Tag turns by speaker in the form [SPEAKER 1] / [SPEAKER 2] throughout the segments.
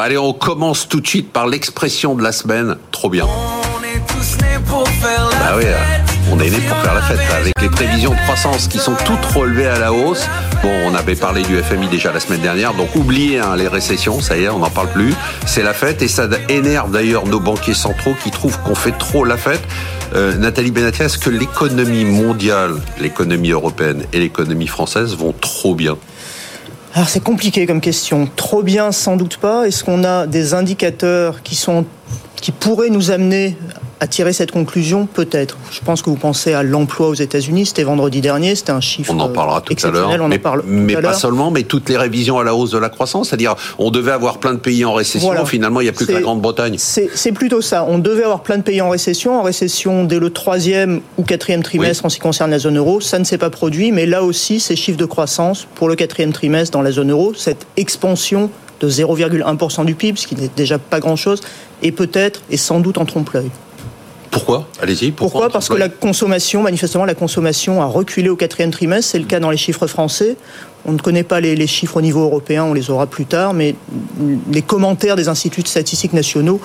[SPEAKER 1] Allez, on commence tout de suite par l'expression de la semaine. Trop bien. On est tous nés pour faire la bah oui, on est né pour faire la fête. Avec les prévisions de croissance qui sont toutes relevées à la hausse. Bon, on avait parlé du FMI déjà la semaine dernière, donc oubliez hein, les récessions, ça y est, on n'en parle plus. C'est la fête et ça énerve d'ailleurs nos banquiers centraux qui trouvent qu'on fait trop la fête. Euh, Nathalie Benatia, est-ce que l'économie mondiale, l'économie européenne et l'économie française vont trop bien?
[SPEAKER 2] Alors c'est compliqué comme question. Trop bien, sans doute pas. Est-ce qu'on a des indicateurs qui sont qui pourraient nous amener à tirer cette conclusion Peut-être. Je pense que vous pensez à l'emploi aux États-Unis. C'était vendredi dernier. C'était un chiffre.
[SPEAKER 1] On en parlera tout à l'heure.
[SPEAKER 2] On
[SPEAKER 1] mais,
[SPEAKER 2] en parle
[SPEAKER 1] mais pas seulement, mais toutes les révisions à la hausse de la croissance. C'est-à-dire, on devait avoir plein de pays en récession. Finalement, il n'y a plus que la Grande-Bretagne.
[SPEAKER 2] C'est plutôt ça. On devait avoir plein de pays en récession. En récession dès le troisième ou quatrième trimestre en ce qui concerne la zone euro. Ça ne s'est pas produit. Mais là aussi, ces chiffres de croissance pour le quatrième trimestre dans la zone euro, cette expansion de 0,1% du PIB, ce qui n'est déjà pas grand-chose, et peut-être et sans doute en trompe-l'œil.
[SPEAKER 1] Pourquoi Allez-y.
[SPEAKER 2] Pourquoi, Parce que la consommation, manifestement, la consommation a reculé au quatrième trimestre. C'est le cas dans les chiffres français. On ne connaît pas les, chiffres au niveau européen, on les aura plus tard, mais les commentaires des instituts de statistiques nationaux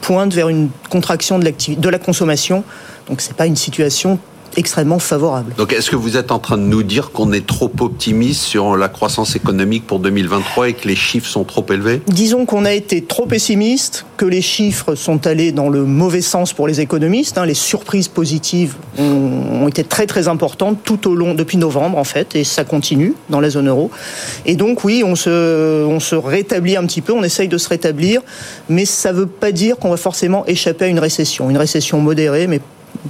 [SPEAKER 2] pointent vers une contraction de, de la consommation. Donc ce n'est pas une situation extrêmement favorable.
[SPEAKER 1] Donc est-ce que vous êtes en train de nous dire qu'on est trop optimiste sur la croissance économique pour 2023 et que les chiffres sont trop élevés?
[SPEAKER 2] Disons qu'on a été trop pessimiste, que les chiffres sont allés dans le mauvais sens pour les économistes. Hein. Les surprises positives ont, été très très importantes tout au long, depuis novembre en fait, et ça continue dans la zone euro. Et donc oui, on se, on se rétablit un petit peu, on essaye de se rétablir, mais ça ne veut pas dire qu'on va forcément échapper à une récession. Une récession modérée, mais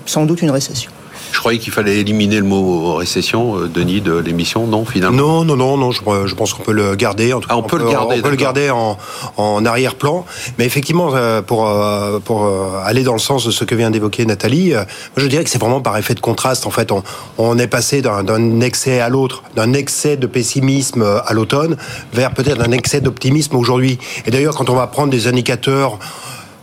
[SPEAKER 2] sans doute une récession.
[SPEAKER 1] Je croyais qu'il fallait éliminer le mot récession, euh, Denis, de l'émission, non, finalement?
[SPEAKER 3] Non, non, non, non je, pense qu'on peut le garder. En tout
[SPEAKER 1] ah, on, peut, le garder.
[SPEAKER 3] On peut le garder en, arrière-plan. Mais effectivement, euh, pour, euh, pour aller dans le sens de ce que vient d'évoquer Nathalie, je dirais que c'est vraiment par effet de contraste. En fait, on, est passé d'un excès à l'autre, d'un excès de pessimisme à l'automne, vers peut-être un excès d'optimisme aujourd'hui. Et d'ailleurs, quand on va prendre des indicateurs on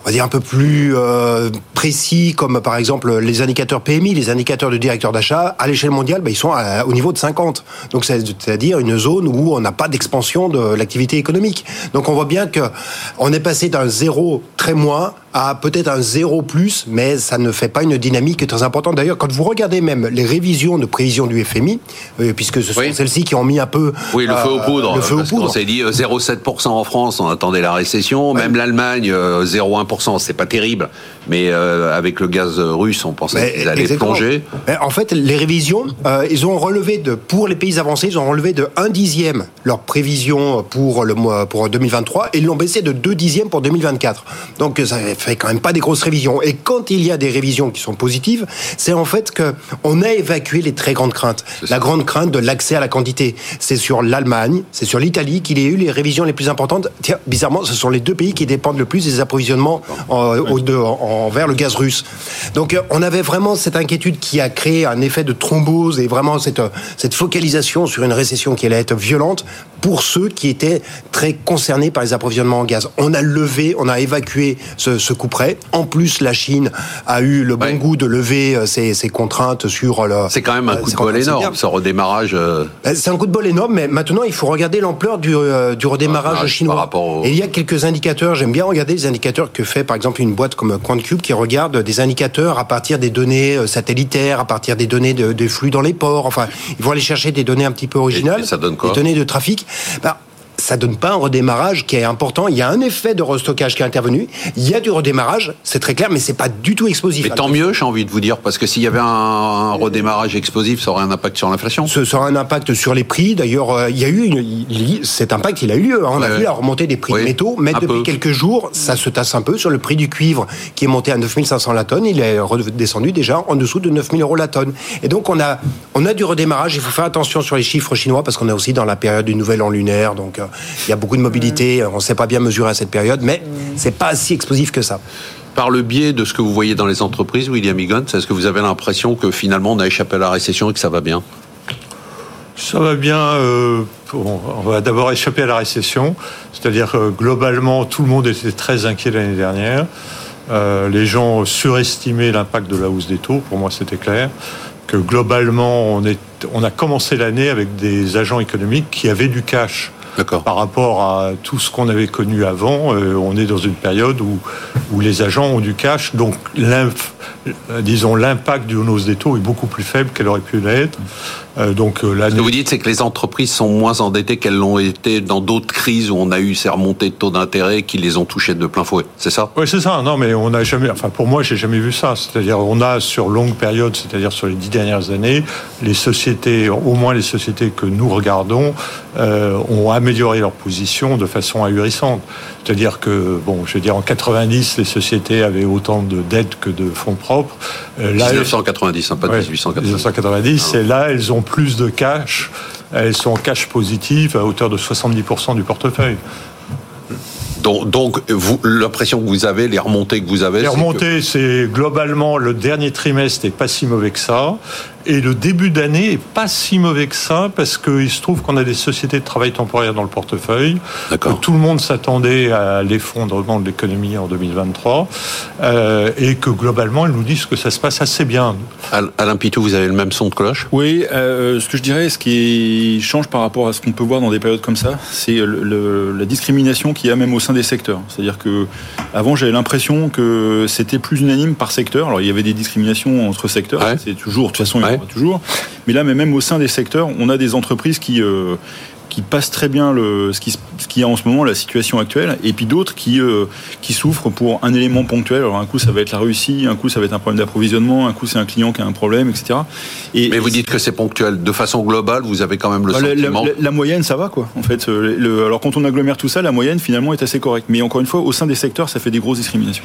[SPEAKER 3] va dire un peu plus euh, précis, comme par exemple les indicateurs PMI, les indicateurs de directeur d'achat, à l'échelle mondiale, ben, ils sont au niveau de 50. Donc c'est-à-dire une zone où on n'a pas d'expansion de l'activité économique. Donc on voit bien que on est passé d'un zéro très moins à peut-être un zéro plus, mais ça ne fait pas une dynamique très importante. D'ailleurs, quand vous regardez même les révisions de prévision du FMI, euh, puisque ce sont celles-ci qui ont mis un peu
[SPEAKER 1] oui le feu aux poudres, le feu aux poudres. On s'est dit 0,7% euh, en France, on attendait la récession. Même l'Allemagne 0,1%, c'est pas terrible, mais euh, avec le gaz russe, on pensait qu'ils allaient plonger.
[SPEAKER 3] en fait, les révisions, ils ont relevé de pour les pays avancés, ils ont relevé de 1 dixième leur prévision pour le mois pour 2023 et ils l'ont baissé de 2 dixièmes pour 2024. Donc ça fait quand même pas des grosses révisions. Et quand il y a des révisions qui sont positives, c'est en fait que on a évacué les très grandes craintes. La grande crainte de l'accès à la quantité, c'est sur l'Allemagne, c'est sur l'Italie qu'il y a eu les révisions les plus importantes. Tiens, bizarrement, ce sont les deux pays qui dépendent le plus des approvisionnements en, vers le gaz russe. Donc euh, on avait vraiment cette inquiétude qui a créé un effet de thrombose et vraiment cette, cette focalisation sur une récession qui allait être violente pour ceux qui étaient très concernés par les approvisionnements en gaz. On a levé, on a évacué ce, ce coup près. En plus, la Chine a eu le bon goût de lever euh, ses, ses contraintes sur le.
[SPEAKER 1] C'est quand même un euh, coup de bol énorme, ce redémarrage. Euh.
[SPEAKER 3] C'est un coup de bol énorme, mais maintenant il faut regarder l'ampleur du, du redémarrage chinois. Et il y a quelques indicateurs. J'aime bien regarder les indicateurs que fait par exemple une boîte comme QuantCube qui regarde des indicateurs à partir des données satellitaires, à partir des données de, flux dans les ports. Enfin, ils vont aller chercher des données un petit peu originales,
[SPEAKER 1] ça donne quoi
[SPEAKER 3] des données de trafic. Ben, ça donne pas un redémarrage qui est important. Il y a un effet de restockage qui est intervenu. Il y a du redémarrage, c'est très clair, mais c'est pas du tout explosif.
[SPEAKER 1] Mais tant mieux, j'ai envie de vous dire, parce que s'il y avait un redémarrage explosif, ça aurait un impact sur l'inflation.
[SPEAKER 3] Ce sera un impact sur les prix. D'ailleurs, euh, il y a eu une, cet impact, il a eu lieu. Hein. On a vu la remontée des prix de métaux, mais depuis quelques jours, ça se tasse un peu sur le prix du cuivre qui est monté à 9500 la tonne. Il est redescendu déjà en dessous de 9000 euros la tonne. Et donc on a, on a du redémarrage. Il faut faire attention sur les chiffres chinois parce qu'on est aussi dans la période du nouvel an lunaire. Donc euh, il y a beaucoup de mobilité. On ne sait pas bien mesurer à cette période, mais c'est pas si explosif que ça.
[SPEAKER 1] Par le biais de ce que vous voyez dans les entreprises, William Egan, est-ce que vous avez l'impression que finalement on a échappé à la récession et que ça va bien?
[SPEAKER 4] Ça va bien. Euh, on va d'abord échapper à la récession, c'est-à-dire que globalement, tout le monde était très inquiet l'année dernière. Euh, les gens surestimaient l'impact de la hausse des taux. Pour moi, c'était clair que globalement, on, est, on a commencé l'année avec des agents économiques qui avaient du cash par rapport à tout ce qu'on avait connu avant. on est dans une période où, où les agents ont du cash, donc disons l'impact d'une hausse des taux est beaucoup plus faible qu'elle aurait pu l'être.
[SPEAKER 1] Euh, donc euh, Ce que vous dites, c'est que les entreprises sont moins endettées qu'elles l'ont été dans d'autres crises où on a eu ces remontées de taux d'intérêt qui les ont touchées de plein fouet. C'est ça?
[SPEAKER 4] Oui, c'est ça. Non, mais on n'a jamais. Enfin, pour moi, j'ai jamais vu ça. C'est-à-dire, on a sur longue période, c'est-à-dire sur les dix dernières années, les sociétés, au moins les sociétés que nous regardons, euh, ont amélioré leur position de façon ahurissante. C'est-à-dire que, bon, je veux dire, en 90, les sociétés avaient autant de dettes que de fonds propres.
[SPEAKER 1] là, 1990, hein, pas 1890.
[SPEAKER 4] 1990, et là, elles ont plus de cash. Elles sont cash positif à hauteur de 70% du portefeuille.
[SPEAKER 1] Donc, donc l'impression que vous avez, les remontées que vous avez
[SPEAKER 4] Les remontées, c'est globalement le dernier trimestre n'est pas si mauvais que ça. Et le début d'année est pas si mauvais que ça parce qu'il se trouve qu'on a des sociétés de travail temporaire dans le portefeuille. Que tout le monde s'attendait à l'effondrement de l'économie en 2023 euh, et que globalement, ils nous disent que ça se passe assez bien.
[SPEAKER 1] Alain Pitou, vous avez le même son de cloche?
[SPEAKER 5] Oui, euh, ce que je dirais, ce qui change par rapport à ce qu'on peut voir dans des périodes comme ça, c'est la discrimination qu'il y a même au sein des secteurs. C'est-à-dire que avant, j'avais l'impression que c'était plus unanime par secteur. Alors, il y avait des discriminations entre secteurs. C'est toujours, de toute façon, toujours. Mais là, mais même au sein des secteurs, on a des entreprises qui, euh, qui passent très bien le, ce, qui, ce qui est en ce moment la situation actuelle, et puis d'autres qui, euh, qui souffrent pour un élément ponctuel. Alors un coup ça va être la Russie, un coup ça va être un problème d'approvisionnement, un coup c'est un client qui a un problème, etc.
[SPEAKER 1] Et, Mais vous dites que c'est ponctuel. De façon globale, vous avez quand même le bah,
[SPEAKER 5] sentiment... La, moyenne, ça va quoi. En fait, euh, le, alors quand on agglomère tout ça, la moyenne finalement est assez correcte. Mais encore une fois, au sein des secteurs, ça fait des grosses discriminations.